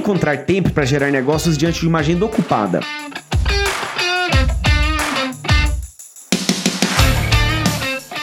encontrar tempo para gerar negócios diante de uma agenda ocupada?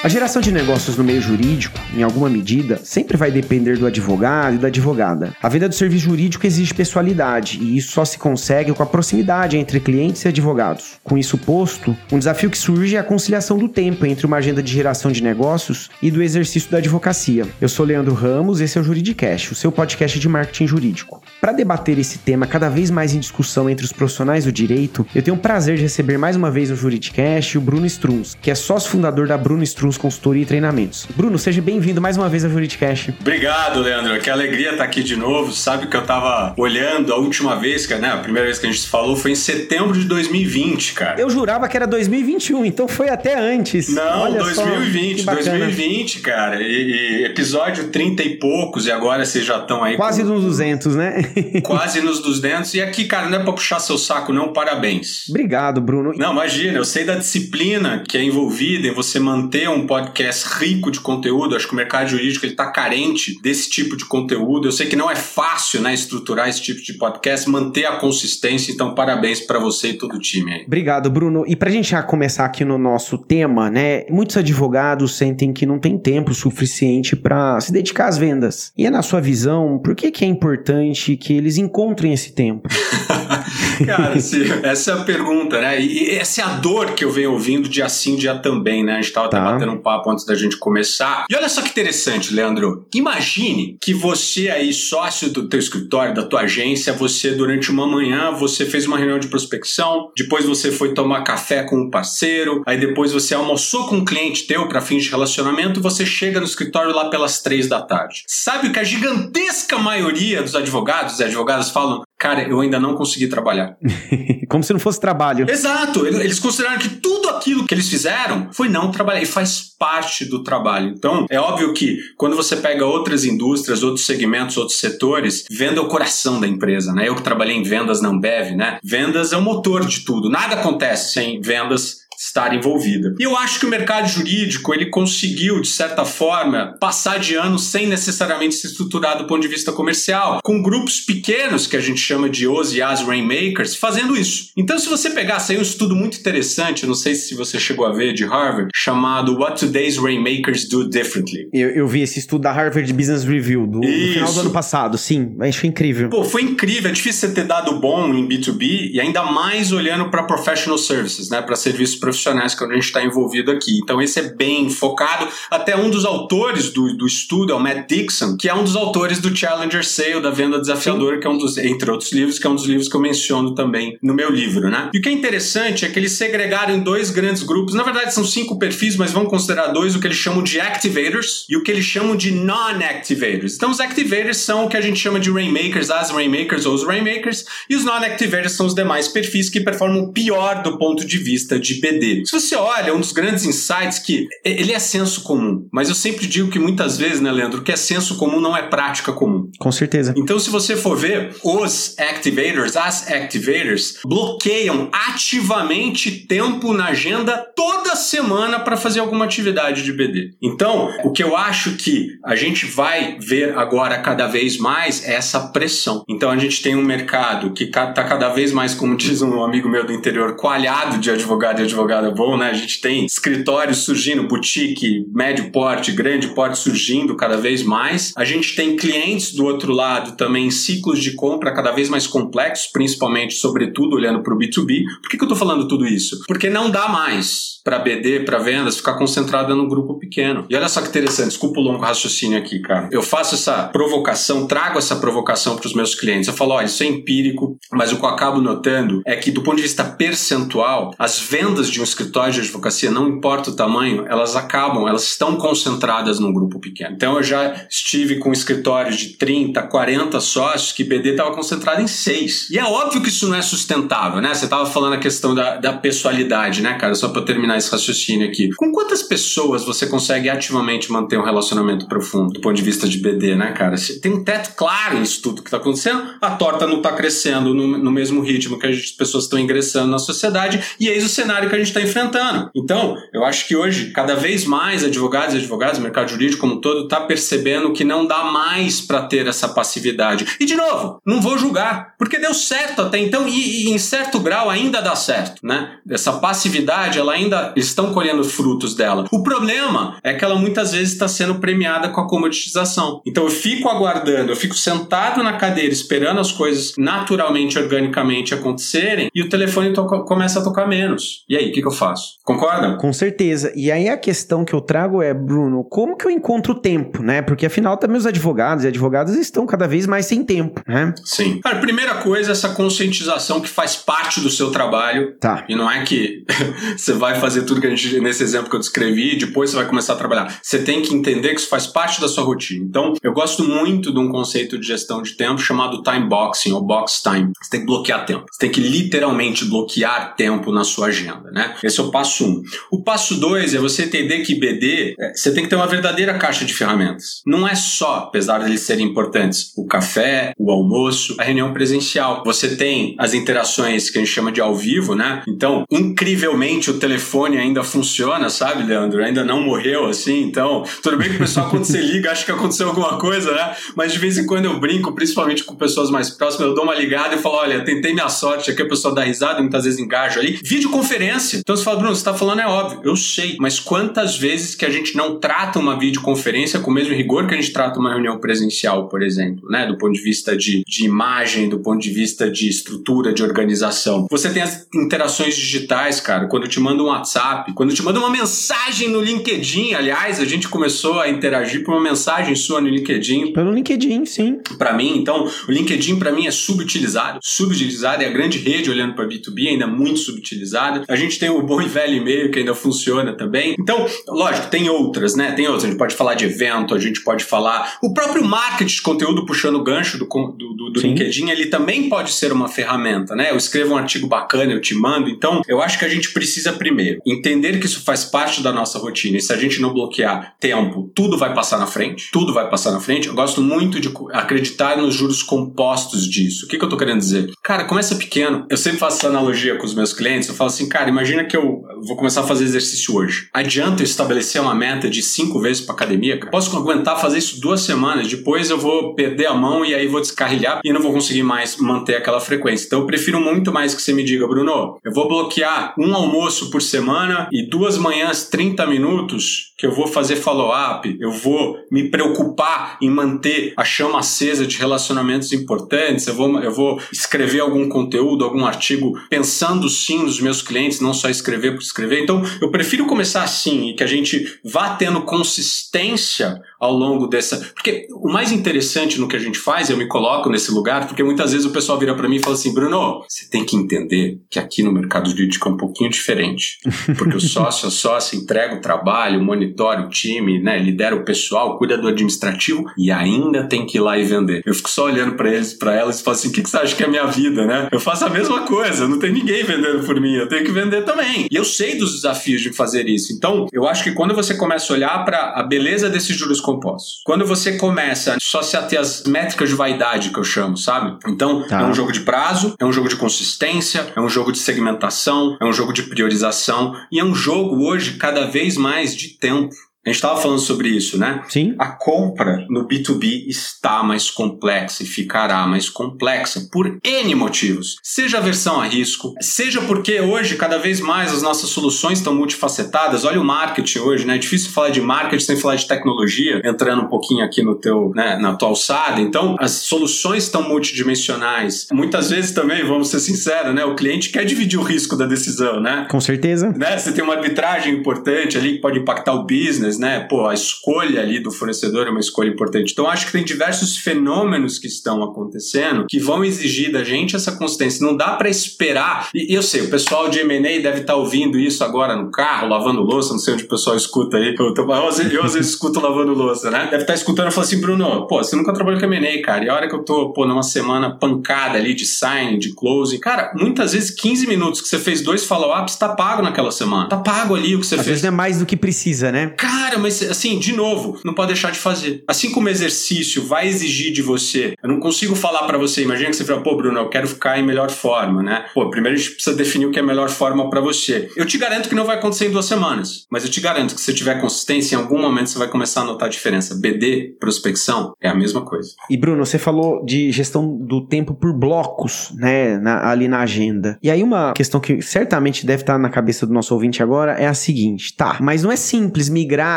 A geração de negócios no meio jurídico, em alguma medida, sempre vai depender do advogado e da advogada. A venda do serviço jurídico exige pessoalidade e isso só se consegue com a proximidade entre clientes e advogados. Com isso posto, um desafio que surge é a conciliação do tempo entre uma agenda de geração de negócios e do exercício da advocacia. Eu sou Leandro Ramos, esse é o Juridicast, o seu podcast de marketing jurídico. Para debater esse tema cada vez mais em discussão entre os profissionais do direito, eu tenho o prazer de receber mais uma vez no Juridicast o Bruno Struns, que é sócio fundador da Bruno Struns Consultoria e Treinamentos. Bruno, seja bem-vindo mais uma vez ao Juridicast. Obrigado, Leandro. Que alegria estar aqui de novo. Sabe que eu estava olhando a última vez, que, né, a primeira vez que a gente se falou foi em setembro de 2020, cara. Eu jurava que era 2021, então foi até antes. Não, Olha 2020, só, 2020, cara. E, e, episódio 30 e poucos, e agora vocês já estão aí. Quase com... nos 200, né? Quase nos 200. E aqui, cara, não é pra puxar seu saco, não. Parabéns. Obrigado, Bruno. Não, imagina, eu sei da disciplina que é envolvida em você manter um podcast rico de conteúdo. Acho que o mercado jurídico ele tá carente desse tipo de conteúdo. Eu sei que não é fácil, né, estruturar esse tipo de podcast, manter a consistência. Então, parabéns para você e todo o time aí. Obrigado, Bruno. E pra gente já começar aqui no nosso tema, né, muitos advogados sentem que não tem tempo suficiente para se dedicar às vendas. E é na sua visão, por que que é importante que eles encontrem esse tempo? Cara, essa é a pergunta, né? E essa é a dor que eu venho ouvindo dia sim, dia também, né? A gente tava tá. até batendo um papo antes da gente começar. E olha só que interessante, Leandro. Imagine que você aí, sócio do teu escritório, da tua agência, você durante uma manhã, você fez uma reunião de prospecção, depois você foi tomar café com um parceiro, aí depois você almoçou com um cliente teu para fins de relacionamento, você chega no escritório lá pelas três da tarde. Sabe o que a gigantesca maioria dos advogados e advogadas falam? Cara, eu ainda não consegui trabalhar. Como se não fosse trabalho. Exato. Eles consideraram que tudo aquilo que eles fizeram foi não trabalhar e faz parte do trabalho. Então, é óbvio que quando você pega outras indústrias, outros segmentos, outros setores, venda é o coração da empresa, né? Eu que trabalhei em vendas na Ambev, né? Vendas é o motor de tudo. Nada acontece sem vendas estar envolvida. E eu acho que o mercado jurídico ele conseguiu, de certa forma, passar de ano sem necessariamente se estruturar do ponto de vista comercial, com grupos pequenos, que a gente chama de os e as rainmakers, fazendo isso. Então, se você pegar, saiu um estudo muito interessante, não sei se você chegou a ver, de Harvard, chamado What Today's Rainmakers Do Differently. Eu, eu vi esse estudo da Harvard Business Review, do, do final do ano passado, sim, achei incrível. Pô, foi incrível, é difícil você ter dado bom em B2B, e ainda mais olhando para professional services, né, para serviços profissionais que a gente está envolvido aqui. Então esse é bem focado. Até um dos autores do, do estudo é o Matt Dixon, que é um dos autores do Challenger Sale, da Venda Desafiadora, Sim. que é um dos, entre outros livros, que é um dos livros que eu menciono também no meu livro, né? E o que é interessante é que eles segregaram em dois grandes grupos. Na verdade, são cinco perfis, mas vamos considerar dois, o que eles chamam de activators e o que eles chamam de non-activators. Então, os activators são o que a gente chama de rainmakers, as rainmakers ou os rainmakers, e os non-activators são os demais perfis que performam pior do ponto de vista de BD. Se você olha, um dos grandes insights que ele é senso comum, mas eu sempre digo que muitas vezes, né, Leandro, que é senso comum não é prática comum. Com certeza. Então, se você for ver, os activators, as activators, bloqueiam ativamente tempo na agenda toda semana para fazer alguma atividade de BD. Então, o que eu acho que a gente vai ver agora cada vez mais é essa pressão. Então, a gente tem um mercado que está cada vez mais, como diz um amigo meu do interior, coalhado de advogado e advogada bom, né? A gente tem escritórios surgindo, boutique, médio porte, grande porte surgindo cada vez mais. A gente tem clientes do outro lado também ciclos de compra cada vez mais complexos, principalmente, sobretudo, olhando para o B2B. Por que, que eu estou falando tudo isso? Porque não dá mais para BD, para vendas, ficar concentrada no grupo pequeno. E olha só que interessante, desculpa o longo raciocínio aqui, cara. Eu faço essa provocação, trago essa provocação para os meus clientes. Eu falo, olha, isso é empírico, mas o que eu acabo notando é que, do ponto de vista percentual, as vendas de um escritório de advocacia, não importa o tamanho, elas acabam, elas estão concentradas num grupo pequeno. Então eu já estive com escritórios de 30, 40 sócios que BD estava concentrado em 6. E é óbvio que isso não é sustentável, né? Você estava falando a questão da, da pessoalidade, né, cara? Só para terminar esse raciocínio aqui. Com quantas pessoas você consegue ativamente manter um relacionamento profundo do ponto de vista de BD, né, cara? Tem um teto claro nisso tudo que está acontecendo, a torta não está crescendo no, no, mesmo ritmo que as pessoas estão ingressando na sociedade, e eis o cenário que a gente gente está enfrentando. Então, eu acho que hoje, cada vez mais advogados e advogados, o mercado jurídico como um todo, está percebendo que não dá mais para ter essa passividade. E, de novo, não vou julgar, porque deu certo até então e, e, em certo grau ainda dá certo, né? Essa passividade, ela ainda estão colhendo frutos dela. O problema é que ela muitas vezes está sendo premiada com a comoditização. Então eu fico aguardando, eu fico sentado na cadeira esperando as coisas naturalmente, organicamente acontecerem e o telefone começa a tocar menos. E aí, que, que eu faço? Concorda? Com certeza. E aí a questão que eu trago é, Bruno, como que eu encontro tempo, né? Porque afinal também os advogados e advogadas estão cada vez mais sem tempo, né? Sim. Cara, primeira coisa, essa conscientização que faz parte do seu trabalho. Tá. E não é que você vai fazer tudo que a gente, nesse exemplo que eu descrevi, e depois você vai começar a trabalhar. Você tem que entender que isso faz parte da sua rotina. Então, eu gosto muito de um conceito de gestão de tempo chamado time boxing ou box time. Você tem que bloquear tempo. Você tem que literalmente bloquear tempo na sua agenda, né? Esse é o passo um. O passo dois é você entender que BD, é, você tem que ter uma verdadeira caixa de ferramentas. Não é só, apesar de eles serem importantes, o café, o almoço, a reunião presencial. Você tem as interações que a gente chama de ao vivo, né? Então, incrivelmente, o telefone ainda funciona, sabe, Leandro? Ainda não morreu assim. Então, tudo bem que o pessoal, quando você liga, acha que aconteceu alguma coisa, né? Mas de vez em quando eu brinco, principalmente com pessoas mais próximas, eu dou uma ligada e falo: olha, tentei minha sorte aqui, a pessoa dá risada, muitas vezes engaja ali. Videoconferência. Então você fala, Bruno, você tá falando é óbvio. Eu sei, mas quantas vezes que a gente não trata uma videoconferência com o mesmo rigor que a gente trata uma reunião presencial, por exemplo, né? Do ponto de vista de, de imagem, do ponto de vista de estrutura, de organização. Você tem as interações digitais, cara. Quando eu te mando um WhatsApp, quando eu te mando uma mensagem no LinkedIn, aliás, a gente começou a interagir por uma mensagem sua no LinkedIn. Pelo LinkedIn, sim. Para mim, então, o LinkedIn para mim é subutilizado. Subutilizado é a grande rede olhando para B2B, ainda muito subutilizada. A gente tem o bom e velho e-mail que ainda funciona também. Então, lógico, tem outras, né? Tem outras. A gente pode falar de evento, a gente pode falar. O próprio marketing de conteúdo puxando o gancho do, do, do LinkedIn, ele também pode ser uma ferramenta, né? Eu escrevo um artigo bacana, eu te mando. Então, eu acho que a gente precisa primeiro entender que isso faz parte da nossa rotina. E se a gente não bloquear tempo, tudo vai passar na frente. Tudo vai passar na frente. Eu gosto muito de acreditar nos juros compostos disso. O que, que eu tô querendo dizer? Cara, começa pequeno. Eu sempre faço essa analogia com os meus clientes. Eu falo assim, cara, imagina que eu vou começar a fazer exercício hoje. Adianta eu estabelecer uma meta de cinco vezes para academia? Posso aguentar fazer isso duas semanas. Depois eu vou perder a mão e aí vou descarrilhar e não vou conseguir mais manter aquela frequência. Então eu prefiro muito mais que você me diga, Bruno, eu vou bloquear um almoço por semana e duas manhãs, 30 minutos que eu vou fazer follow-up, eu vou me preocupar em manter a chama acesa de relacionamentos importantes, eu vou, eu vou escrever algum conteúdo, algum artigo, pensando sim nos meus clientes, não só escrever por escrever. Então, eu prefiro começar assim e que a gente vá tendo consistência ao longo dessa. Porque o mais interessante no que a gente faz, eu me coloco nesse lugar, porque muitas vezes o pessoal vira para mim e fala assim: Bruno, você tem que entender que aqui no mercado jurídico é um pouquinho diferente. Porque o sócio, a sócia entrega o trabalho, monitora o time, né, lidera o pessoal, cuida do administrativo e ainda tem que ir lá e vender. Eu fico só olhando para eles, para elas e falo assim: o que, que você acha que é a minha vida, né? Eu faço a mesma coisa, não tem ninguém vendendo por mim, eu tenho que vender também. E eu sei dos desafios de fazer isso. Então, eu acho que quando você começa a olhar para a beleza desses juros compostos, quando você começa só se ater as métricas de vaidade que eu chamo, sabe? Então, tá. é um jogo de prazo, é um jogo de consistência, é um jogo de segmentação, é um jogo de priorização e é um jogo hoje cada vez mais de tempo. A gente estava falando sobre isso, né? Sim. A compra no B2B está mais complexa e ficará mais complexa por N motivos. Seja a versão a risco, seja porque hoje, cada vez mais, as nossas soluções estão multifacetadas. Olha o marketing hoje, né? É difícil falar de marketing sem falar de tecnologia, entrando um pouquinho aqui no teu, né, na tua alçada. Então, as soluções estão multidimensionais. Muitas vezes também, vamos ser sinceros, né? O cliente quer dividir o risco da decisão, né? Com certeza. Né? Você tem uma arbitragem importante ali que pode impactar o business, né? Pô, a escolha ali do fornecedor é uma escolha importante. Então, acho que tem diversos fenômenos que estão acontecendo que vão exigir da gente essa consistência. Não dá para esperar. E eu sei, o pessoal de M&A deve estar tá ouvindo isso agora no carro, lavando louça, não sei onde o pessoal escuta aí. Eu, eu, eu, às vezes escuto lavando louça, né? Deve estar tá escutando e falar assim, Bruno, pô, você nunca trabalhou com M&A, cara. E a hora que eu tô, pô, numa semana pancada ali de sign, de close, cara, muitas vezes 15 minutos que você fez dois follow-ups, tá pago naquela semana. Tá pago ali o que você Às fez. Às vezes não é mais do que precisa, né? Cara, Cara, mas assim, de novo, não pode deixar de fazer. Assim como o exercício vai exigir de você, eu não consigo falar para você, imagina que você fala, pô, Bruno, eu quero ficar em melhor forma, né? Pô, primeiro a gente precisa definir o que é a melhor forma para você. Eu te garanto que não vai acontecer em duas semanas, mas eu te garanto que se tiver consistência, em algum momento você vai começar a notar a diferença. BD, prospecção, é a mesma coisa. E Bruno, você falou de gestão do tempo por blocos, né, na, ali na agenda. E aí uma questão que certamente deve estar na cabeça do nosso ouvinte agora é a seguinte, tá, mas não é simples migrar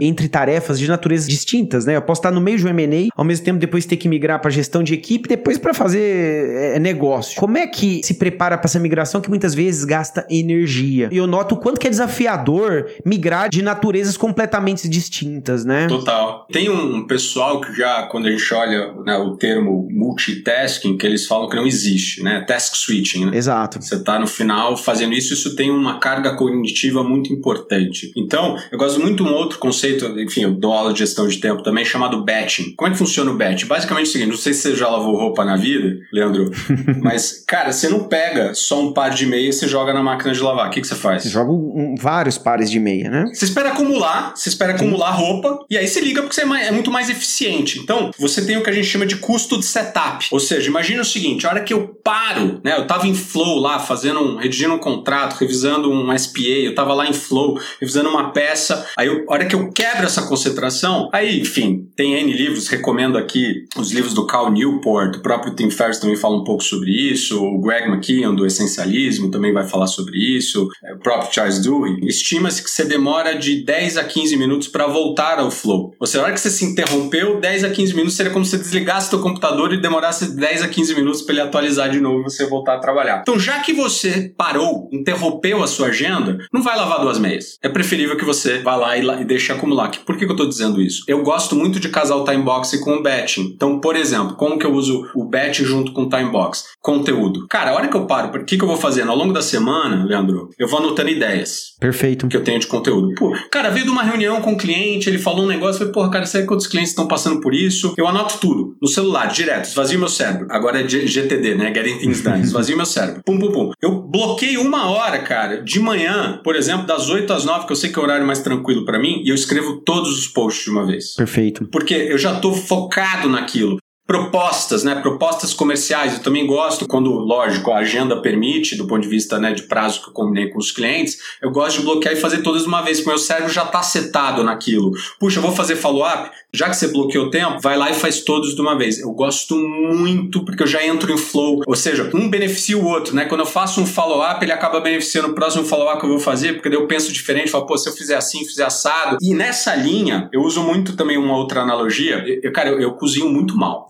entre tarefas de naturezas distintas, né? Eu posso estar no meio de um M&A, ao mesmo tempo depois ter que migrar para gestão de equipe, depois para fazer é, negócio. Como é que se prepara para essa migração que muitas vezes gasta energia? E eu noto o quanto que é desafiador migrar de naturezas completamente distintas, né? Total. Tem um pessoal que já, quando a gente olha né, o termo multitasking, que eles falam que não existe, né? Task switching, né? Exato. Você está no final fazendo isso, isso tem uma carga cognitiva muito importante. Então, eu gosto muito de um outro conceito, enfim, eu dou aula de gestão de tempo também, chamado batching. Como é que funciona o batch? Basicamente é o seguinte, não sei se você já lavou roupa na vida, Leandro, mas, cara, você não pega só um par de meia e você joga na máquina de lavar. O que, que você faz? Você joga um, vários pares de meia, né? Você espera acumular, você espera acumular roupa, e aí você liga porque você é, mais, é muito mais eficiente. Então, você tem o que a gente chama de custo de setup. Ou seja, imagina o seguinte, a hora que eu paro, né, eu tava em flow lá, fazendo um, redigindo um contrato, revisando um SPA, eu tava lá em flow, revisando uma peça, aí eu, a hora que eu quebro essa concentração, aí, enfim, tem N livros, recomendo aqui os livros do Cal Newport, o próprio Tim Ferriss também fala um pouco sobre isso, o Greg McKeown do Essencialismo também vai falar sobre isso, é, o próprio Charles Dewey. Estima-se que você demora de 10 a 15 minutos para voltar ao flow. Ou seja, hora que você se interrompeu, 10 a 15 minutos seria como se você desligasse seu computador e demorasse 10 a 15 minutos para ele atualizar de novo e você voltar a trabalhar. Então, já que você parou, interrompeu a sua agenda, não vai lavar duas meias. É preferível que você vá lá e, e deixe acumular. Por que, que eu estou dizendo isso? Eu gosto muito de casar o time box com o batching. Então, por exemplo, como que eu uso o batch junto com o time box? Conteúdo. Cara, a hora que eu paro, o que, que eu vou fazendo? Ao longo da semana, Leandro, eu vou anotando ideias. Perfeito. Que eu tenho de conteúdo. Pô, cara, veio de uma reunião com um cliente, ele falou um negócio, eu falei, porra, cara, sabe quantos clientes estão passando por isso? Eu anoto tudo no celular, direto, esvazio meu cérebro. Agora é GTD, né? Getting Things Done. Esvazio meu cérebro. Pum, pum, pum. Eu bloqueio uma hora, cara, de manhã, por exemplo, das 8 às 9, que eu sei que é o horário mais tranquilo para mim, e eu escrevo todos os posts de uma vez. Perfeito. Porque eu já tô focado naquilo propostas, né? Propostas comerciais. Eu também gosto quando, lógico, a agenda permite, do ponto de vista né, de prazo que eu combinei com os clientes, eu gosto de bloquear e fazer todas uma vez, porque meu cérebro já está setado naquilo. Puxa, eu vou fazer follow-up, já que você bloqueou o tempo, vai lá e faz todos de uma vez. Eu gosto muito porque eu já entro em flow, ou seja, um beneficia o outro, né? Quando eu faço um follow-up, ele acaba beneficiando o próximo follow-up que eu vou fazer, porque daí eu penso diferente, falo, pô, se eu fizer assim, fizer assado. E nessa linha, eu uso muito também uma outra analogia. Eu, cara, eu, eu cozinho muito mal.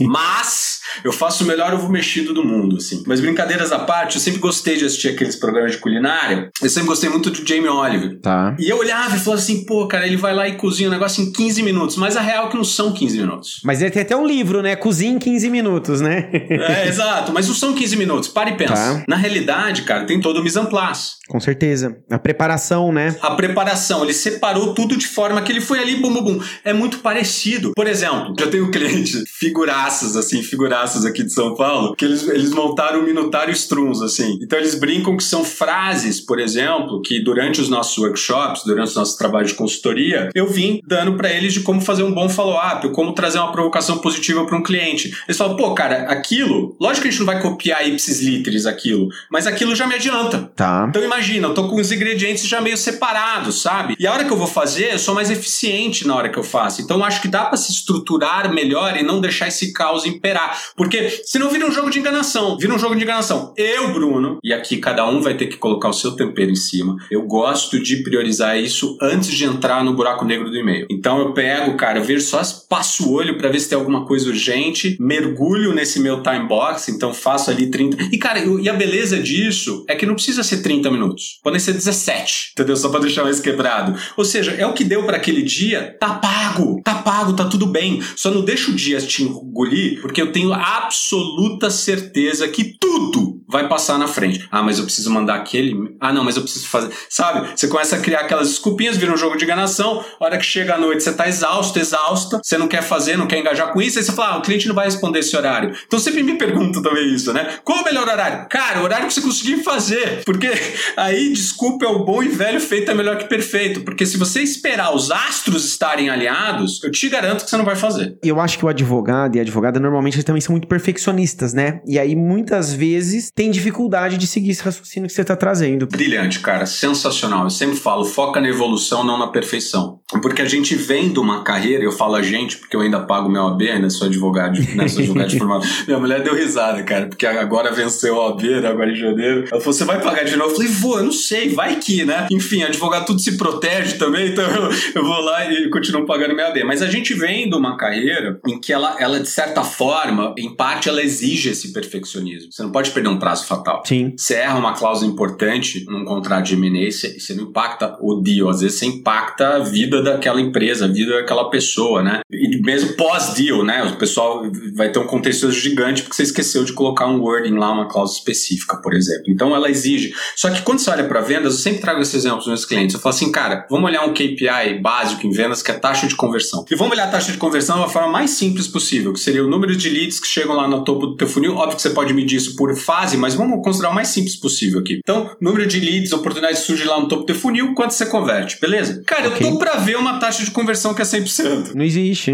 Mas eu faço o melhor ovo mexido do mundo, assim. Mas brincadeiras à parte, eu sempre gostei de assistir aqueles programas de culinária. Eu sempre gostei muito do Jamie Oliver. Tá. E eu olhava e falava assim, pô, cara, ele vai lá e cozinha o um negócio em 15 minutos. Mas a real é que não são 15 minutos. Mas ele tem até um livro, né? Cozinha em 15 minutos, né? é, exato. Mas não são 15 minutos. Para e pensa. Tá. Na realidade, cara, tem todo o mise en place. Com certeza. A preparação, né? A preparação. Ele separou tudo de forma que ele foi ali, bum, bum, bum. É muito parecido. Por exemplo, já tenho um cliente, figuraças, assim, figuraças aqui de São Paulo, que eles, eles montaram o um Minutário Strums, assim. Então eles brincam que são frases, por exemplo, que durante os nossos workshops, durante os nossos trabalhos de consultoria, eu vim dando para eles de como fazer um bom follow-up, como trazer uma provocação positiva para um cliente. Eles falam, pô, cara, aquilo, lógico que a gente não vai copiar ipsis literis aquilo, mas aquilo já me adianta. Tá. Então imagina, eu tô com os ingredientes já meio separados, sabe? E a hora que eu vou fazer, eu sou mais eficiente na hora que eu faço. Então acho que dá para se estruturar melhor e não deixar esse caos imperar. Porque senão vira um jogo de enganação. Vira um jogo de enganação. Eu, Bruno, e aqui cada um vai ter que colocar o seu tempero em cima. Eu gosto de priorizar isso antes de entrar no buraco negro do e-mail. Então eu pego, cara, vejo só, passo o olho para ver se tem alguma coisa urgente, mergulho nesse meu time box, então faço ali 30. E, cara, e a beleza disso é que não precisa ser 30 minutos. Podem ser 17, entendeu? Só pra deixar mais quebrado. Ou seja, é o que deu para aquele dia, tá pago, tá pago, tá tudo bem. Só não deixa o dia te engolir, porque eu tenho absoluta certeza que tudo vai passar na frente. Ah, mas eu preciso mandar aquele. Ah, não, mas eu preciso fazer. Sabe? Você começa a criar aquelas desculpinhas, vira um jogo de enganação. A hora que chega a noite, você tá exausto, exausta, você não quer fazer, não quer engajar com isso, aí você fala, ah, o cliente não vai responder esse horário. Então sempre me pergunto também isso, né? Qual o melhor horário? Cara, o horário que você conseguir fazer. Porque aí, desculpa, é o bom e velho feito é melhor que perfeito. Porque se você esperar os astros estarem alinhados, eu te garanto que você não vai fazer. Eu acho que o advogado e a advogada normalmente também são muito perfeccionistas, né? E aí muitas vezes tem dificuldade de seguir esse raciocínio que você está trazendo. Brilhante, cara, sensacional. Eu sempre falo, foca na evolução, não na perfeição. Porque a gente vem de uma carreira, eu falo a gente, porque eu ainda pago meu AB, né? Sou advogado, né? Sou advogado de formato. Minha mulher deu risada, cara, porque agora venceu o AB, né? agora em janeiro. Ela falou: você vai pagar de novo? Eu falei, vou, eu não sei, vai que, né? Enfim, advogado tudo se protege também, então eu, eu vou lá e continuo pagando meu AB. Mas a gente vem de uma carreira em que ela, ela, de certa forma, em parte, ela exige esse perfeccionismo. Você não pode perder um prazo fatal. Sim. Você erra uma cláusula importante num contrato de M&A, você, você não impacta o deal, às vezes você impacta a vida daquela empresa, a vida daquela pessoa, né? E mesmo pós-deal, né? O pessoal vai ter um contexto gigante porque você esqueceu de colocar um wording lá, uma cláusula específica, por exemplo. Então ela exige. Só que quando você olha para vendas, eu sempre trago esse exemplo para meus clientes. Eu falo assim, cara, vamos olhar um KPI básico em vendas que é a taxa de conversão. E vamos olhar a taxa de conversão da forma mais simples possível, que seria o número de leads que chegam lá no topo do teu funil. Óbvio que você pode medir isso por fase, mas vamos considerar o mais simples possível aqui. Então, número de leads, oportunidades surge lá no topo do teu funil, quanto você converte, beleza? Cara, okay. eu tô para ver uma taxa de conversão que é 100%. Não existe.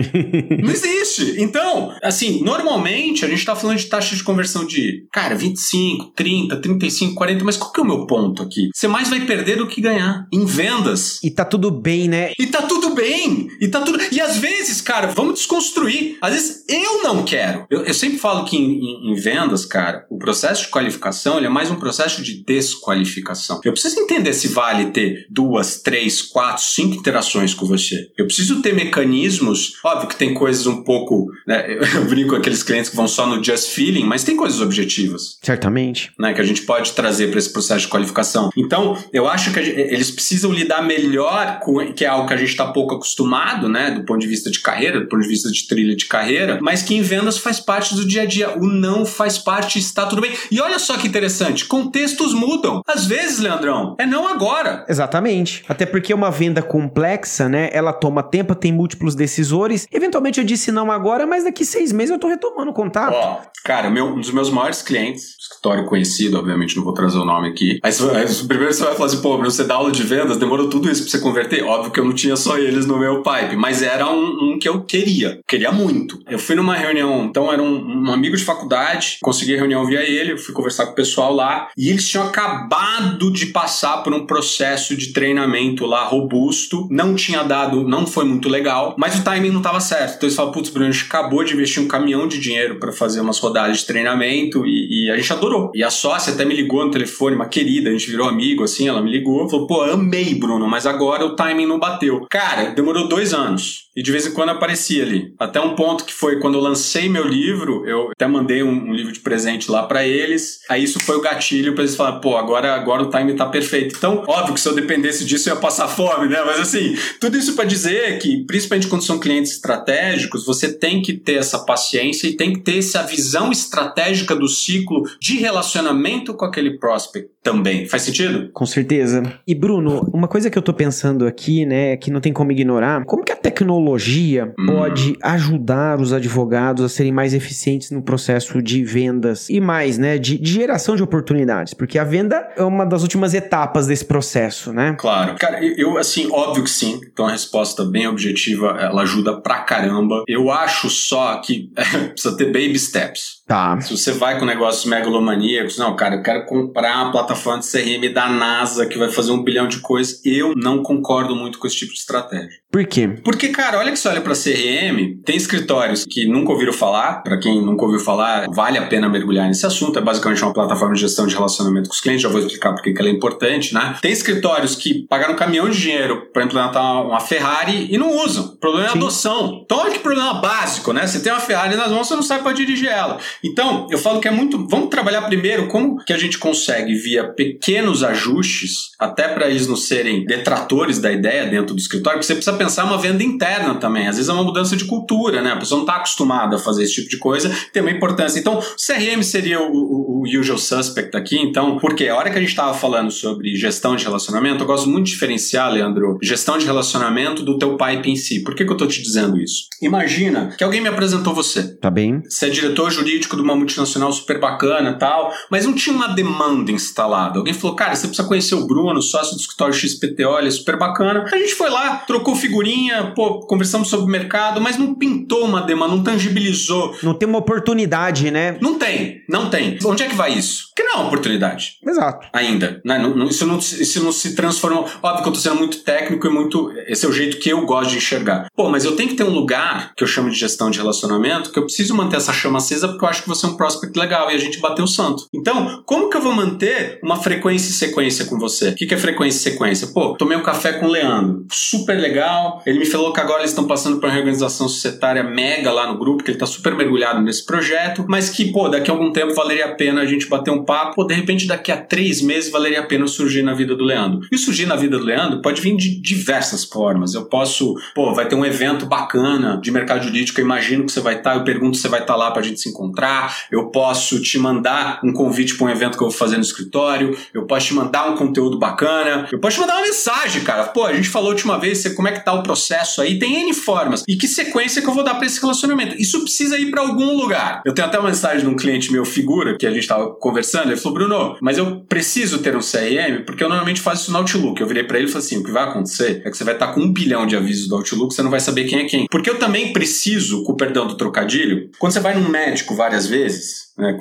Não existe. Então, assim, normalmente a gente tá falando de taxa de conversão de, cara, 25, 30, 35, 40, mas qual que é o meu ponto aqui? Você mais vai perder do que ganhar em vendas. E tá tudo bem, né? E tá tudo bem. E tá tudo. E às vezes, cara, vamos desconstruir. Às vezes eu não quero. Eu, eu sempre falo que em, em, em, vendas, cara, o processo de qualificação ele é mais um processo de desqualificação. Eu preciso entender se vale ter duas, três, quatro, cinco interações com você. Eu preciso ter mecanismos. Óbvio que tem coisas um pouco. Né, eu brinco com aqueles clientes que vão só no just feeling, mas tem coisas objetivas. Certamente. Né, que a gente pode trazer para esse processo de qualificação. Então, eu acho que gente, eles precisam lidar melhor com. que é algo que a gente está pouco acostumado, né? Do ponto de vista de carreira, do ponto de vista de trilha de carreira, mas que em vendas faz parte do dia a dia. O não faz parte, está tudo bem. E olha só que interessante, contextos mudam. Às vezes, Leandrão, é não agora. Exatamente. Até porque uma venda complexa, né? Ela toma tempo, tem múltiplos decisores. Eventualmente eu disse não agora, mas daqui seis meses eu tô retomando o contato. Ó, cara, meu, um dos meus maiores clientes, escritório conhecido, obviamente não vou trazer o nome aqui. Aí, aí primeiro você vai falar assim, pô, você dá aula de vendas, demorou tudo isso pra você converter. Óbvio que eu não tinha só eles no meu pipe, mas era um, um que eu queria. Queria muito. Eu fui numa reunião, então era um, um amigo de faculdade, consegui reunião via ele, fui conversar com o pessoal lá, e eles tinham acabado de passar por um processo de treinamento lá robusto, não tinha dado, não foi muito legal, mas o timing não estava certo. Então eles falaram, putz, Bruno, a gente acabou de investir um caminhão de dinheiro para fazer umas rodadas de treinamento e, e, a gente adorou. E a sócia até me ligou no telefone, uma querida, a gente virou amigo, assim, ela me ligou, falou, pô, amei, Bruno, mas agora o timing não bateu. Cara, demorou dois anos. E de vez em quando aparecia ali. Até um ponto que foi quando eu lancei meu livro, eu até mandei um, um livro de presente lá para eles. Aí isso foi o gatilho para eles falarem, pô, agora, agora o time tá perfeito. Então, óbvio que se eu dependesse disso eu ia passar fome, né? Mas assim, tudo isso para dizer que, principalmente quando são clientes estratégicos, você tem que ter essa paciência e tem que ter essa visão estratégica do ciclo de relacionamento com aquele prospect também. Faz sentido? Com certeza. E Bruno, uma coisa que eu tô pensando aqui, né, que não tem como ignorar, como que a tecnologia hum. pode ajudar os advogados a serem mais eficientes no processo de vendas e mais, né, de, de geração de oportunidades, porque a venda é uma das últimas etapas desse processo, né? Claro. Cara, eu assim, óbvio que sim. Então a resposta bem objetiva, ela ajuda pra caramba. Eu acho só que precisa ter baby steps. Tá. Se você vai com negócios megalomaníacos, não, cara, eu quero comprar uma plataforma de CRM da NASA que vai fazer um bilhão de coisas, eu não concordo muito com esse tipo de estratégia. Por quê? Porque, cara, olha que você olha para CRM, tem escritórios que nunca ouviram falar, para quem nunca ouviu falar, vale a pena mergulhar nesse assunto, é basicamente uma plataforma de gestão de relacionamento com os clientes, já vou explicar porque que ela é importante, né? Tem escritórios que pagaram um caminhão de dinheiro para implementar uma Ferrari e não usam. O problema Sim. é a adoção. Então, olha que problema básico, né? Você tem uma Ferrari nas mãos, você não sabe para dirigir ela. Então, eu falo que é muito. Vamos trabalhar primeiro como que a gente consegue, via pequenos ajustes, até para eles não serem detratores da ideia dentro do escritório, porque você precisa pensar uma venda interna também. Às vezes é uma mudança de cultura, né? A pessoa não está acostumada a fazer esse tipo de coisa, tem uma importância. Então, CRM seria o, o, o usual suspect aqui, então, porque a hora que a gente estava falando sobre gestão de relacionamento, eu gosto muito de diferenciar, Leandro, gestão de relacionamento do teu pipe em si. Por que, que eu estou te dizendo isso? Imagina que alguém me apresentou você. Tá bem. Você é diretor jurídico de uma multinacional super bacana tal, mas não tinha uma demanda instalada. Alguém falou, cara, você precisa conhecer o Bruno, sócio do escritório XPTO, ele é super bacana. A gente foi lá, trocou figurinha, pô, conversamos sobre o mercado, mas não pintou uma demanda, não tangibilizou. Não tem uma oportunidade, né? Não tem, não tem. Onde é que vai isso? Que não é uma oportunidade. Exato. Ainda. Né? Não, não, isso, não, isso não se transformou. Óbvio que eu tô sendo muito técnico e muito. Esse é o jeito que eu gosto de enxergar. Pô, mas eu tenho que ter um lugar que eu chamo de gestão de relacionamento, que eu preciso manter essa chama acesa porque eu acho que você é um prospect legal e a gente bateu o santo. Então, como que eu vou manter uma frequência e sequência com você? O que, que é frequência e sequência? Pô, tomei um café com o Leandro. Super legal. Ele me falou que agora eles estão passando por uma reorganização societária mega lá no grupo, que ele tá super mergulhado nesse projeto, mas que, pô, daqui a algum tempo valeria a pena a gente bater um papo. Pô, de repente, daqui a três meses valeria a pena surgir na vida do Leandro. E surgir na vida do Leandro pode vir de diversas formas. Eu posso, pô, vai ter um evento bacana de mercado jurídico, eu imagino que você vai estar, eu pergunto se você vai estar lá pra gente se encontrar. Eu posso te mandar um convite para um evento que eu vou fazer no escritório. Eu posso te mandar um conteúdo bacana. Eu posso te mandar uma mensagem, cara. Pô, a gente falou a última vez, como é que tá o processo aí? Tem N formas. E que sequência que eu vou dar para esse relacionamento? Isso precisa ir para algum lugar. Eu tenho até uma mensagem de um cliente meu, figura, que a gente tava conversando. Ele falou, Bruno, mas eu preciso ter um CRM porque eu normalmente faço isso no Outlook. Eu virei para ele e falei assim: o que vai acontecer é que você vai estar com um bilhão de avisos do Outlook, você não vai saber quem é quem. Porque eu também preciso, com o perdão do trocadilho, quando você vai num médico várias vezes, né,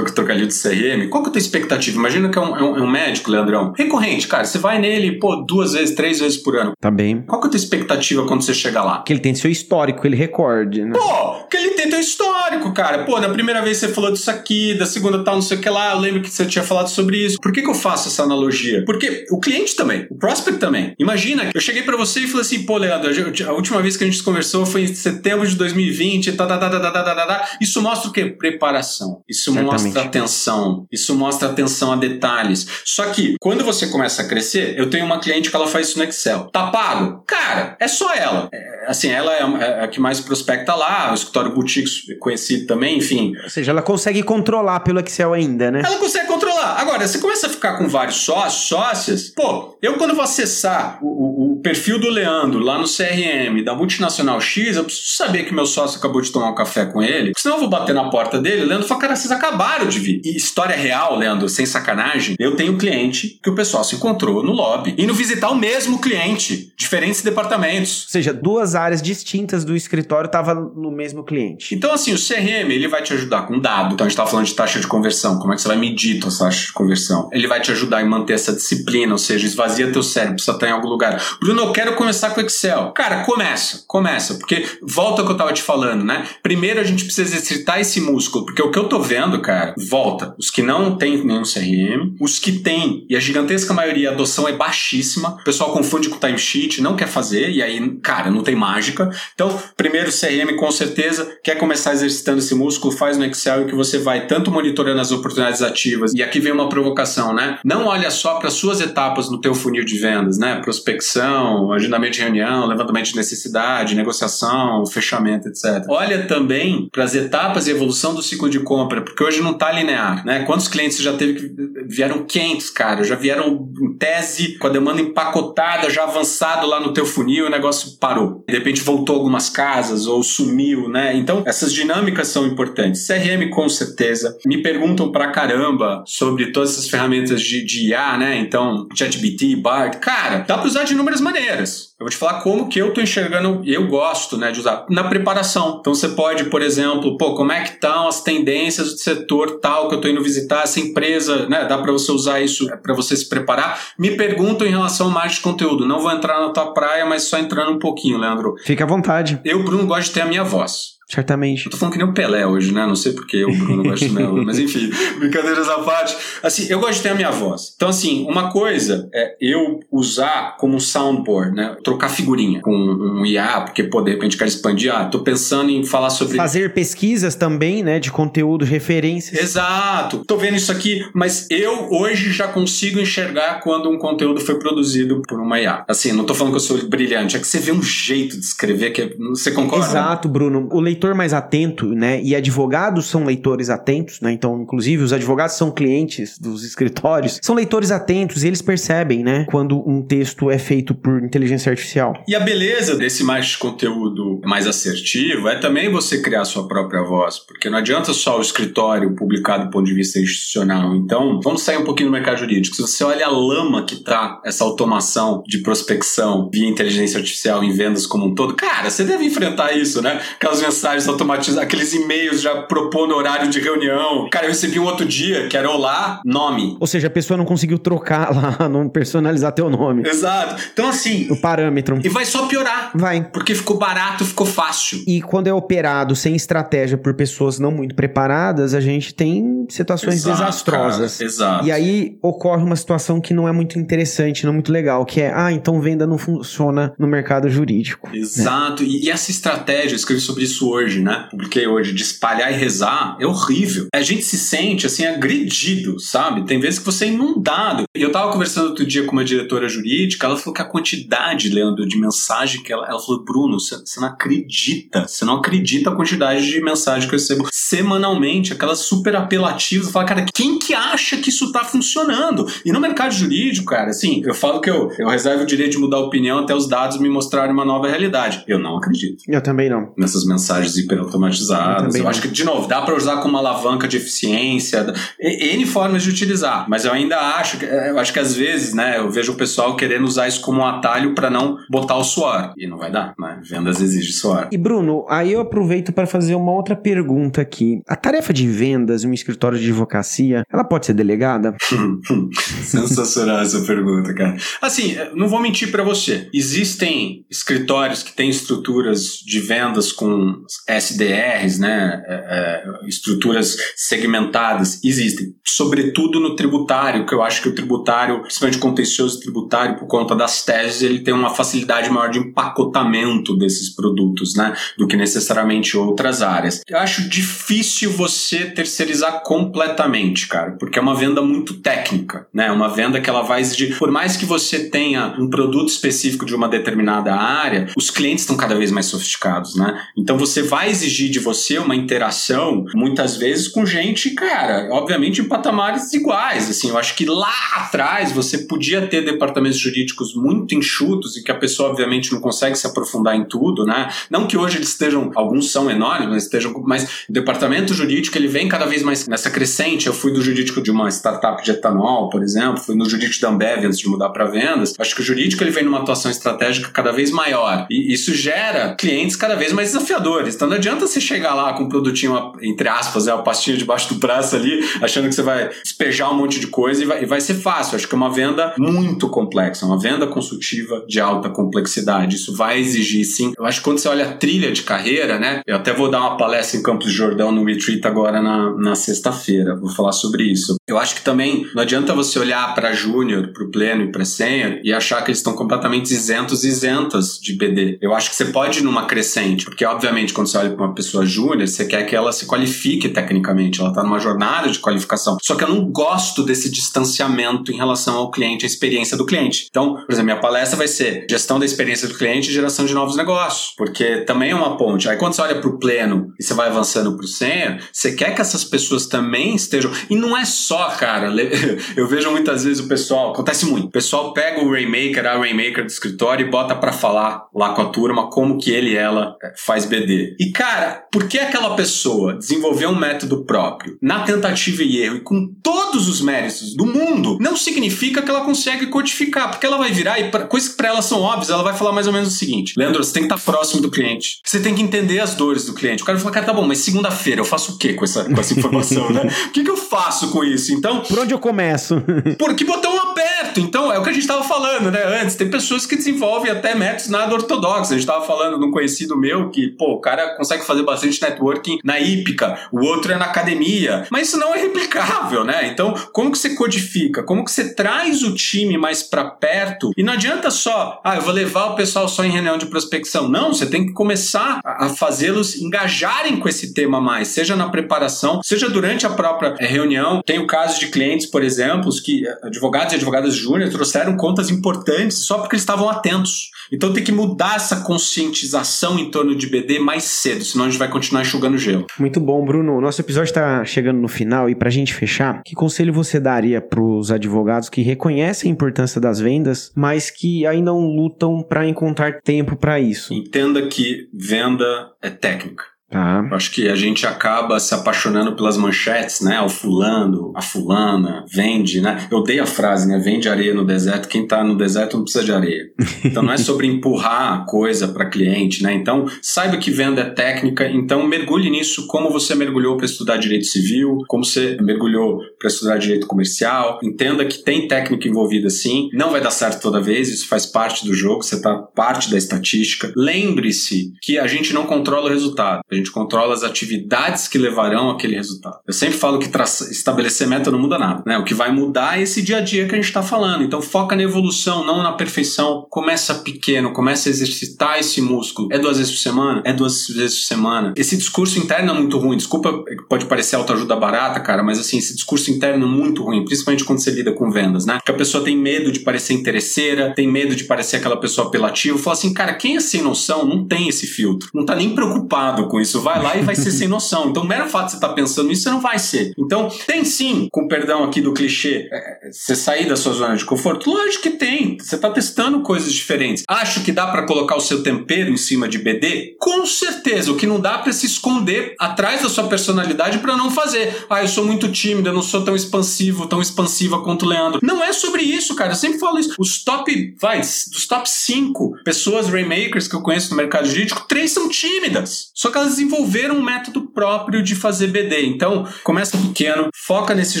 trocadilho de CRM, qual que é a tua expectativa? Imagina que é um, é um, médico, Leandrão, recorrente, cara, você vai nele, pô, duas vezes, três vezes por ano. Tá bem. Qual que é a tua expectativa quando você chega lá? Que ele tem seu histórico, ele recorde, né? Pô, que ele tem teu histórico, cara. Pô, na primeira vez você falou disso aqui, da segunda tal, não sei o que lá, eu lembro que você tinha falado sobre isso. Por que que eu faço essa analogia? Porque o cliente também, o prospect também. Imagina, eu cheguei para você e falei assim, pô, Leandro, a última vez que a gente conversou foi em setembro de 2020, tá, tá, tá, tá, tá, tá, tá, tá. Isso mostra o quê? Preparação. Isso mostra mostra atenção. Isso mostra atenção a detalhes. Só que, quando você começa a crescer, eu tenho uma cliente que ela faz isso no Excel. Tá pago? Cara, é só ela. É, assim, ela é, é a que mais prospecta lá, o escritório boutique conhecido também, enfim. Ou seja, ela consegue controlar pelo Excel ainda, né? Ela consegue controlar. Agora, você começa a ficar com vários sócios, sócias, pô, eu quando vou acessar o, o, o perfil do Leandro lá no CRM da multinacional X, eu preciso saber que meu sócio acabou de tomar um café com ele, senão eu vou bater na porta dele, o Leandro fala, cara, vocês acabaram de vir. E história real, Leandro, sem sacanagem, eu tenho um cliente que o pessoal se encontrou no lobby, indo visitar o mesmo cliente, diferentes departamentos. Ou seja, duas áreas distintas do escritório estavam no mesmo cliente. Então, assim, o CRM, ele vai te ajudar com dado. Então, a gente estava falando de taxa de conversão, como é que você vai medir tua taxa de conversão. Ele vai te ajudar em manter essa disciplina, ou seja, esvazia teu cérebro, precisa estar em algum lugar. Bruno, eu quero começar com Excel. Cara, começa, começa, porque volta ao que eu estava te falando, né? Primeiro a gente precisa exercitar esse músculo, porque o que eu tô vendo, cara, volta. Os que não têm nenhum CRM, os que têm, e a gigantesca maioria, a adoção é baixíssima, o pessoal confunde com timesheet, não quer fazer, e aí, cara, não tem mágica. Então, primeiro CRM, com certeza, quer começar exercitando esse músculo, faz no Excel e que você vai tanto monitorando as oportunidades ativas, e aqui vem uma provocação, né? Não olha só para suas etapas no teu funil de vendas, né? Prospecção, agendamento de reunião, levantamento de necessidade, negociação, fechamento, etc. Olha também para as etapas e evolução do ciclo de compra, porque hoje não tá linear, né? Quantos clientes já teve que vieram quentes, cara? Já vieram em tese com a demanda empacotada, já avançado lá no teu funil o negócio parou. De repente voltou algumas casas ou sumiu, né? Então, essas dinâmicas são importantes. CRM, com certeza. Me perguntam pra caramba sobre todas essas ferramentas de, de IA, né? Então, ChatGPT, BART. Cara, dá pra usar de inúmeras maneiras. Eu vou te falar como que eu tô enxergando, eu gosto, né, de usar na preparação. Então você pode, por exemplo, pô, como é que estão as tendências do setor tal que eu tô indo visitar essa empresa, né? Dá para você usar isso para você se preparar. Me perguntam em relação mais de conteúdo. Não vou entrar na tua praia, mas só entrando um pouquinho, Leandro. Fica à vontade. Eu, Bruno, gosto de ter a minha voz. Certamente. Eu tô falando que nem o Pelé hoje, né? Não sei porque eu, Bruno, gosto de minha voz. Mas enfim, brincadeiras à parte. Assim, eu gosto de ter a minha voz. Então, assim, uma coisa é eu usar como soundboard, né? trocar figurinha com um IA, porque, pô, de repente quero expandir. Ah, tô pensando em falar sobre. Fazer pesquisas também, né? De conteúdo, referências. Exato. Tô vendo isso aqui, mas eu hoje já consigo enxergar quando um conteúdo foi produzido por uma IA. Assim, não tô falando que eu sou brilhante, é que você vê um jeito de escrever que é... você concorda? Exato, Bruno. O leitor mais atento, né? E advogados são leitores atentos, né? Então, inclusive, os advogados são clientes dos escritórios, são leitores atentos e eles percebem, né? Quando um texto é feito por inteligência artificial. E a beleza desse mais conteúdo mais assertivo é também você criar sua própria voz, porque não adianta só o escritório publicar do ponto de vista institucional. Então, vamos sair um pouquinho do mercado jurídico. Se você olha a lama que tá essa automação de prospecção via inteligência artificial em vendas como um todo, cara, você deve enfrentar isso, né? Aquelas mensagens automatizadas, aqueles e-mails já propondo horário de reunião. Cara, eu recebi um outro dia que era olá, nome. Ou seja, a pessoa não conseguiu trocar lá, não personalizar teu nome. Exato. Então, assim. O parâmetro. E vai só piorar. Vai. Porque ficou barato, ficou fácil. E quando é operado sem estratégia por pessoas não muito preparadas, a gente tem situações Exato, desastrosas. cara, exato. E aí ocorre uma situação que não é muito interessante, não é muito legal, que é, ah, então venda não funciona no mercado jurídico. Exato. E, e essa estratégia, eu escrevi sobre isso hoje, né? Publiquei hoje, de espalhar e rezar, é horrível. A gente se sente, assim, agredido, sabe? Tem vezes que você é inundado. E eu tava conversando outro dia com uma diretora jurídica, ela falou que a quantidade, Leandro, de mensagem que ela... Ela falou, Bruno, você você não acredita, você não acredita a quantidade de mensagem que eu recebo semanalmente, aquelas super apelativas. Fala, cara, quem que acha que isso tá funcionando? E no mercado jurídico, cara, assim, eu falo que eu, eu reservo o direito de mudar a opinião até os dados me mostrarem uma nova realidade. Eu não acredito Eu também não. nessas mensagens Eu hiperautomatizadas. Eu, não. acho que, de novo, dá para usar como uma alavanca de eficiência, N formas de utilizar. Mas eu ainda acho que, eh, eu acho que às vezes, né, eu vejo o pessoal querendo usar isso como um atalho para não botar o suor. E não vai dar, né? Vendas exige suor. E Bruno, aí eu aproveito para fazer uma outra pergunta aqui. A tarefa de vendas em um escritório de advocacia, ela pode ser delegada? Sensacional essa pergunta, cara. Assim, eh, não vou mentir para você. Existem escritórios que têm estruturas de vendas com SDRs, né? eh, eh, estruturas segmentadas. Existem. Sobretudo no tributário, que eu acho que o tributário, principalmente contencioso tributário, por conta das teses, ele tem uma facilidade maior de empacotamento desses produtos, né? Do que necessariamente outras áreas. Eu acho difícil você terceirizar completamente, cara, porque é uma venda muito técnica, né? Uma venda que ela vai exigir, por mais que você tenha um produto específico de uma determinada área, os clientes estão cada vez mais sofisticados, né? Então você vai exigir de você uma interação, muitas vezes com gente, cara, obviamente em patamares iguais, assim, eu acho que lá atrás você podia ter departamentos jurídicos muito enxutos e que a pessoa obviamente não consegue se aprofundar em tudo, né? Não que hoje eles estejam, alguns são enormes, mas estejam, mas o departamento jurídico ele vem cada vez mais nessa crescente. Eu fui do jurídico de uma startup de etanol, por exemplo, fui no jurídico da Ambev antes de mudar para vendas. Acho que o jurídico ele vem numa atuação estratégica cada vez maior e isso gera clientes cada vez mais desafiadores. Então não adianta você chegar lá com um produtinho entre aspas, é a pastinha debaixo do braço ali, achando que você vai despejar um monte de coisa e vai, e vai ser fácil. Acho que é uma venda muito complexa, uma venda consultiva de alta complexidade. Isso vai exigir, sim. Eu acho que quando você olha a trilha de carreira, né? Eu até vou dar uma palestra em Campos de Jordão no Retreat agora na, na sexta-feira. Vou falar sobre isso. Eu acho que também não adianta você olhar para júnior, para o pleno e para sênior e achar que eles estão completamente isentos e isentas de BD. Eu acho que você pode ir numa crescente, porque obviamente quando você olha para uma pessoa júnior, você quer que ela se qualifique tecnicamente, ela está numa jornada de qualificação. Só que eu não gosto desse distanciamento em relação ao cliente, à experiência do cliente. Então, por exemplo, minha palestra vai ser gestão da experiência do cliente e geração de novos negócios, porque também é uma ponte. Aí quando você olha para o pleno e você vai avançando para o sênior, você quer que essas pessoas também estejam. E não é só, cara. Eu vejo muitas vezes o pessoal, acontece muito. O pessoal pega o Rainmaker, a Rainmaker do escritório e bota para falar lá com a turma como que ele e ela eh, faz BD. E cara, por que aquela pessoa desenvolveu um método próprio na tentativa e erro e com todos os méritos do mundo, não significa que ela consegue codificar, porque ela vai virar e pra- coisas que para ela são óbvias, ela vai falar mais ou menos o seguinte: Leandro, você tem que estar próximo do cliente. Você tem que entender as dores do cliente. O cara fala, cara, tá bom, mas segunda-feira eu faço o quê com essa, com essa informação, né? O que, que eu faço com isso? Então, Por onde eu começo? por que botão aperto? Então, é o que a gente estava falando, né? Antes, tem pessoas que desenvolvem até métodos nada ortodoxos. A gente estava falando de um conhecido meu que, pô, o cara consegue fazer bastante networking na hípica, o outro é na academia. Mas isso não é replicável, né? Então, como que você codifica? Como que você traz o time mais para perto? E não adianta só ah, eu vou levar o pessoal só em reunião de prospecção. Não, você tem que começar a fazê-los engajarem com esse tema mais, seja na preparação, seja durante a própria eh, reunião. Tenho casos de clientes, por exemplo, que eh, advogados e advogadas júnior trouxeram contas importantes só porque eles estavam atentos. Então tem que mudar essa conscientização em torno de BD mais cedo, senão a gente vai continuar enxugando gelo. Muito bom, Bruno. Nosso episódio está chegando no final e para a gente fechar, que conselho você daria para os advogados que reconhecem a importância das vendas, mas que ainda não lutam para encontrar tempo para isso? Entenda que venda é técnica. Tá. Acho que a gente acaba se apaixonando pelas manchetes, né? O fulano, a fulana, vende, né? Eu dei a frase, né? Vende areia no deserto. Quem tá no deserto não precisa de areia. Então não é sobre empurrar a coisa para cliente, né? Então saiba que venda é técnica. Então mergulhe nisso como você mergulhou para estudar direito civil, como você mergulhou para estudar direito comercial. Entenda que tem técnica envolvida sim. Não vai dar certo toda vez. Isso faz parte do jogo. Você tá parte da estatística. Lembre-se que a gente não controla o resultado. A gente controla as atividades que levarão aquele resultado. Eu sempre falo que estabelecer meta não muda nada, né? O que vai mudar é esse dia a dia que a gente está falando. Então foca na evolução, não na perfeição. Começa pequeno, começa a exercitar esse músculo. É duas vezes por semana? É duas vezes por semana. Esse discurso interno é muito ruim. Desculpa, pode parecer autoajuda barata, cara, mas assim, esse discurso interno é muito ruim, principalmente quando você lida com vendas, né? Porque a pessoa tem medo de parecer interesseira, tem medo de parecer aquela pessoa apelativa. Fala assim, cara, quem é sem noção não tem esse filtro, não tá nem preocupado com isso isso, vai lá e vai ser sem noção. Então, o mero fato de você estar tá pensando nisso, você não vai ser. Então, tem sim, com perdão aqui do clichê, é, você sair da sua zona de conforto? Lógico que tem. Você está testando coisas diferentes. Acho que dá para colocar o seu tempero em cima de BD? Com certeza. O que não dá para se esconder atrás da sua personalidade para não fazer. Ah, eu sou muito tímido, eu não sou tão expansivo, tão expansiva quanto o Leandro. Não é sobre isso, cara. Eu sempre falo isso. Os top, vai, dos top 5 pessoas Raymakers que eu conheço no mercado jurídico, três são tímidas. Só que elas desenvolver um método próprio de fazer BD. Então, começa pequeno, foca nesses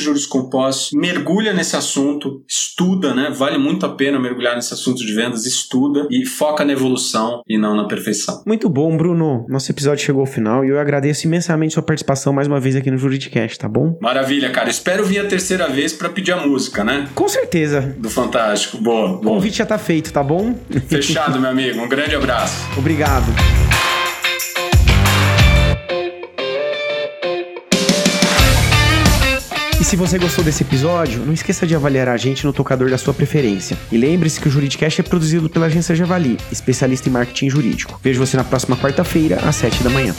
juros compostos, mergulha nesse assunto, estuda, né? Vale muito a pena mergulhar nesse assunto de vendas, estuda e foca na evolução e não na perfeição. Muito bom, Bruno. Nosso episódio chegou ao final e eu agradeço imensamente sua participação mais uma vez aqui no Juridicast, tá bom? Maravilha, cara. Espero vir a terceira vez para pedir a música, né? Com certeza. Do Fantástico. Boa. boa. O convite já tá feito, tá bom? Fechado, meu amigo. Um grande abraço. Obrigado. Se você gostou desse episódio, não esqueça de avaliar a gente no tocador da sua preferência. E lembre-se que o Juridicast é produzido pela agência Javali, especialista em marketing jurídico. Vejo você na próxima quarta-feira, às 7 da manhã.